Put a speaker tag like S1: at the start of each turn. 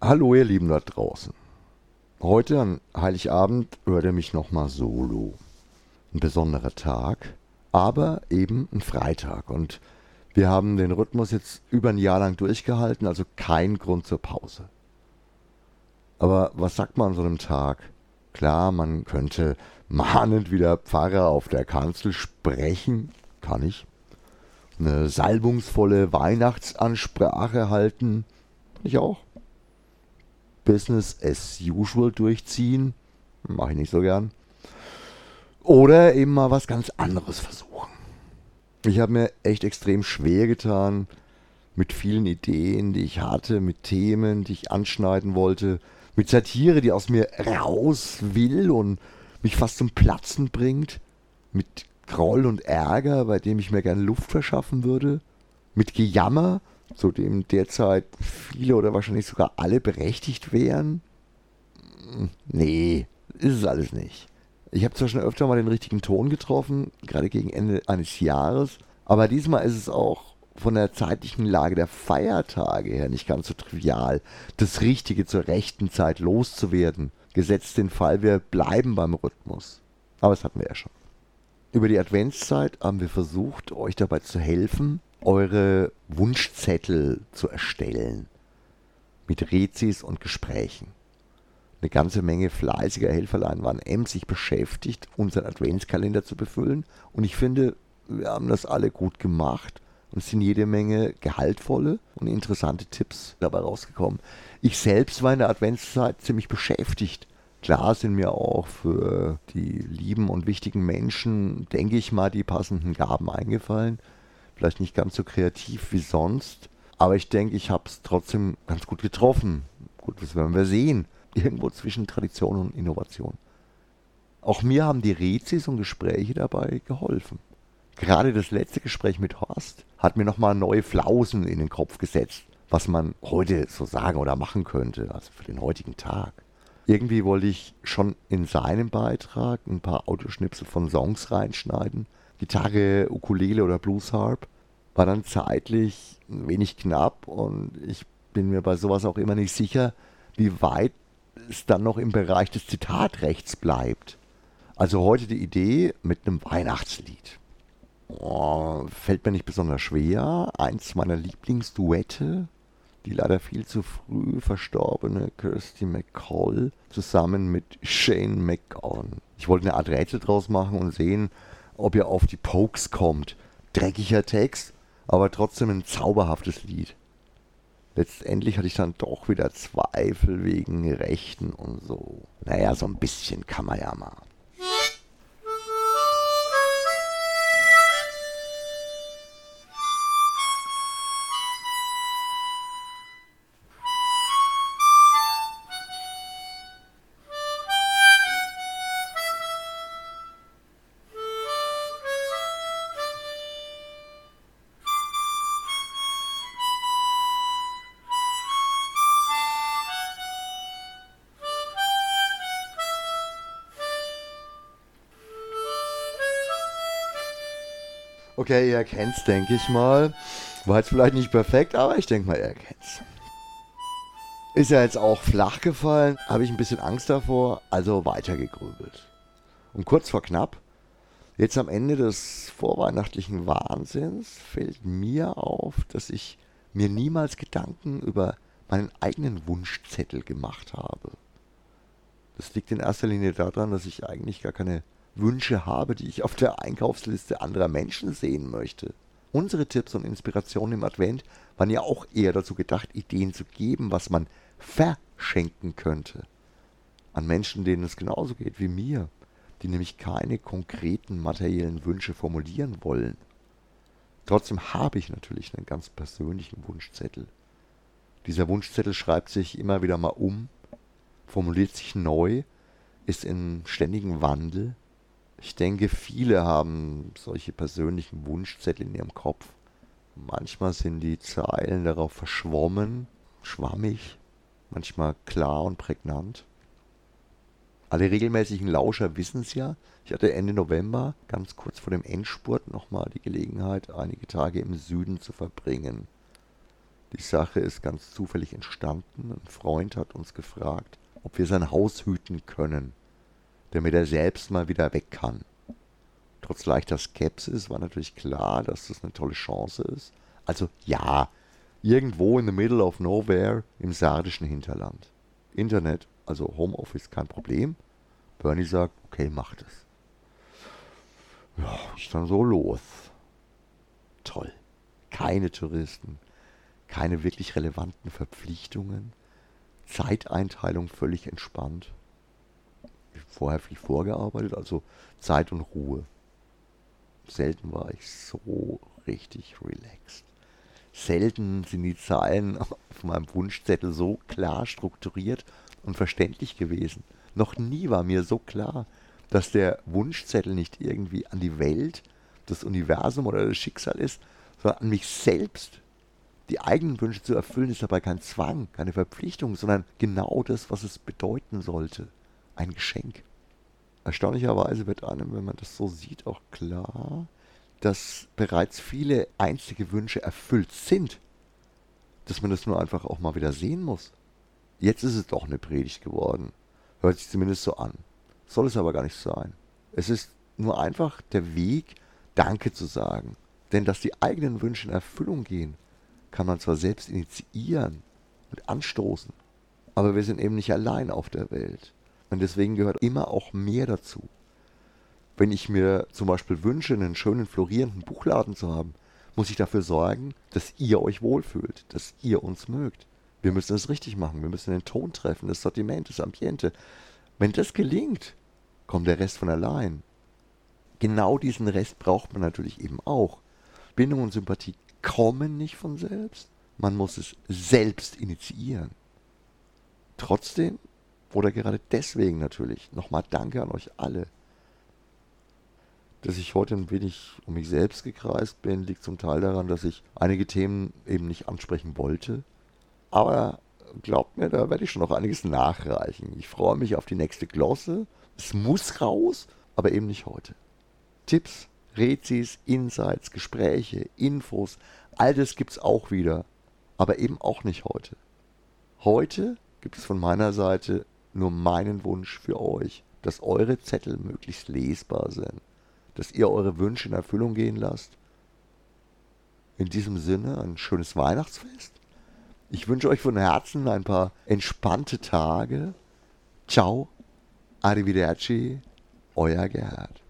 S1: Hallo ihr Lieben da draußen. Heute an Heiligabend hört ihr mich nochmal solo. Ein besonderer Tag, aber eben ein Freitag und wir haben den Rhythmus jetzt über ein Jahr lang durchgehalten, also kein Grund zur Pause. Aber was sagt man an so einem Tag? Klar, man könnte mahnend wie der Pfarrer auf der Kanzel sprechen, kann ich. Eine salbungsvolle Weihnachtsansprache halten, ich auch. Business as usual durchziehen, mache ich nicht so gern. Oder eben mal was ganz anderes versuchen. Ich habe mir echt extrem schwer getan mit vielen Ideen, die ich hatte, mit Themen, die ich anschneiden wollte, mit Satire, die aus mir raus will und mich fast zum Platzen bringt, mit Groll und Ärger, bei dem ich mir gerne Luft verschaffen würde, mit Gejammer, zu dem derzeit viele oder wahrscheinlich sogar alle berechtigt wären? Nee, ist es alles nicht. Ich habe zwar schon öfter mal den richtigen Ton getroffen, gerade gegen Ende eines Jahres, aber diesmal ist es auch von der zeitlichen Lage der Feiertage her nicht ganz so trivial, das Richtige zur rechten Zeit loszuwerden, gesetzt den Fall, wir bleiben beim Rhythmus. Aber das hatten wir ja schon. Über die Adventszeit haben wir versucht, euch dabei zu helfen, eure Wunschzettel zu erstellen. Mit Rezis und Gesprächen. Eine ganze Menge fleißiger Helferlein waren emsig beschäftigt, unseren Adventskalender zu befüllen. Und ich finde, wir haben das alle gut gemacht. Und es sind jede Menge gehaltvolle und interessante Tipps dabei rausgekommen. Ich selbst war in der Adventszeit ziemlich beschäftigt. Klar sind mir auch für die lieben und wichtigen Menschen, denke ich mal, die passenden Gaben eingefallen. Vielleicht nicht ganz so kreativ wie sonst. Aber ich denke, ich habe es trotzdem ganz gut getroffen. Gut, das werden wir sehen. Irgendwo zwischen Tradition und Innovation. Auch mir haben die Rezis und Gespräche dabei geholfen. Gerade das letzte Gespräch mit Horst hat mir nochmal neue Flausen in den Kopf gesetzt, was man heute so sagen oder machen könnte, also für den heutigen Tag. Irgendwie wollte ich schon in seinem Beitrag ein paar Audioschnipsel von Songs reinschneiden, Gitarre, Ukulele oder Bluesharp, war dann zeitlich ein wenig knapp und ich bin mir bei sowas auch immer nicht sicher, wie weit es dann noch im Bereich des Zitatrechts bleibt. Also heute die Idee mit einem Weihnachtslied. Oh, fällt mir nicht besonders schwer. Eins meiner Lieblingsduette, die leider viel zu früh verstorbene Kirsty McCall zusammen mit Shane McGowan. Ich wollte eine Art Rätsel draus machen und sehen, ob ihr auf die Pokes kommt. Dreckiger Text, aber trotzdem ein zauberhaftes Lied. Letztendlich hatte ich dann doch wieder Zweifel wegen Rechten und so. Naja, so ein bisschen kann man ja mal. Okay, ihr kennt's, denke ich mal. War jetzt vielleicht nicht perfekt, aber ich denke mal, ihr kennt's. Ist ja jetzt auch flach gefallen, habe ich ein bisschen Angst davor, also weitergegrübelt. Und kurz vor knapp, jetzt am Ende des vorweihnachtlichen Wahnsinns, fällt mir auf, dass ich mir niemals Gedanken über meinen eigenen Wunschzettel gemacht habe. Das liegt in erster Linie daran, dass ich eigentlich gar keine Wünsche habe, die ich auf der Einkaufsliste anderer Menschen sehen möchte. Unsere Tipps und Inspirationen im Advent waren ja auch eher dazu gedacht, Ideen zu geben, was man verschenken könnte. An Menschen, denen es genauso geht wie mir, die nämlich keine konkreten materiellen Wünsche formulieren wollen. Trotzdem habe ich natürlich einen ganz persönlichen Wunschzettel. Dieser Wunschzettel schreibt sich immer wieder mal um, formuliert sich neu, ist in ständigem Wandel ich denke, viele haben solche persönlichen Wunschzettel in ihrem Kopf. Manchmal sind die Zeilen darauf verschwommen, schwammig, manchmal klar und prägnant. Alle regelmäßigen Lauscher wissen es ja. Ich hatte Ende November, ganz kurz vor dem Endspurt, nochmal die Gelegenheit, einige Tage im Süden zu verbringen. Die Sache ist ganz zufällig entstanden. Ein Freund hat uns gefragt, ob wir sein Haus hüten können, damit er selbst mal wieder weg kann. Trotz leichter Skepsis war natürlich klar, dass das eine tolle Chance ist. Also ja, irgendwo in the middle of nowhere im sardischen Hinterland. Internet, also Homeoffice, kein Problem. Bernie sagt, okay, macht es. Ja, ich dann so los. Toll. Keine Touristen, keine wirklich relevanten Verpflichtungen, Zeiteinteilung völlig entspannt. Vorher viel vorgearbeitet, also Zeit und Ruhe. Selten war ich so richtig relaxed. Selten sind die Zahlen auf meinem Wunschzettel so klar strukturiert und verständlich gewesen. Noch nie war mir so klar, dass der Wunschzettel nicht irgendwie an die Welt, das Universum oder das Schicksal ist, sondern an mich selbst. Die eigenen Wünsche zu erfüllen ist dabei kein Zwang, keine Verpflichtung, sondern genau das, was es bedeuten sollte. Ein Geschenk. Erstaunlicherweise wird einem, wenn man das so sieht, auch klar, dass bereits viele einzige Wünsche erfüllt sind. Dass man das nur einfach auch mal wieder sehen muss. Jetzt ist es doch eine Predigt geworden. Hört sich zumindest so an. Soll es aber gar nicht sein. Es ist nur einfach der Weg, Danke zu sagen. Denn dass die eigenen Wünsche in Erfüllung gehen, kann man zwar selbst initiieren und anstoßen, aber wir sind eben nicht allein auf der Welt. Und deswegen gehört immer auch mehr dazu. Wenn ich mir zum Beispiel wünsche, einen schönen florierenden Buchladen zu haben, muss ich dafür sorgen, dass ihr euch wohlfühlt, dass ihr uns mögt. Wir müssen es richtig machen, wir müssen den Ton treffen, das Sortiment, das Ambiente. Wenn das gelingt, kommt der Rest von allein. Genau diesen Rest braucht man natürlich eben auch. Bindung und Sympathie kommen nicht von selbst. Man muss es selbst initiieren. Trotzdem, oder gerade deswegen natürlich, nochmal Danke an euch alle. Dass ich heute ein wenig um mich selbst gekreist bin, liegt zum Teil daran, dass ich einige Themen eben nicht ansprechen wollte. Aber glaubt mir, da werde ich schon noch einiges nachreichen. Ich freue mich auf die nächste Glosse. Es muss raus, aber eben nicht heute. Tipps, Rezis, Insights, Gespräche, Infos, all das gibt es auch wieder, aber eben auch nicht heute. Heute gibt es von meiner Seite nur meinen Wunsch für euch, dass eure Zettel möglichst lesbar sind, dass ihr eure Wünsche in Erfüllung gehen lasst. In diesem Sinne ein schönes Weihnachtsfest ich wünsche euch von Herzen ein paar entspannte Tage. Ciao, arrivederci, euer Gerhard.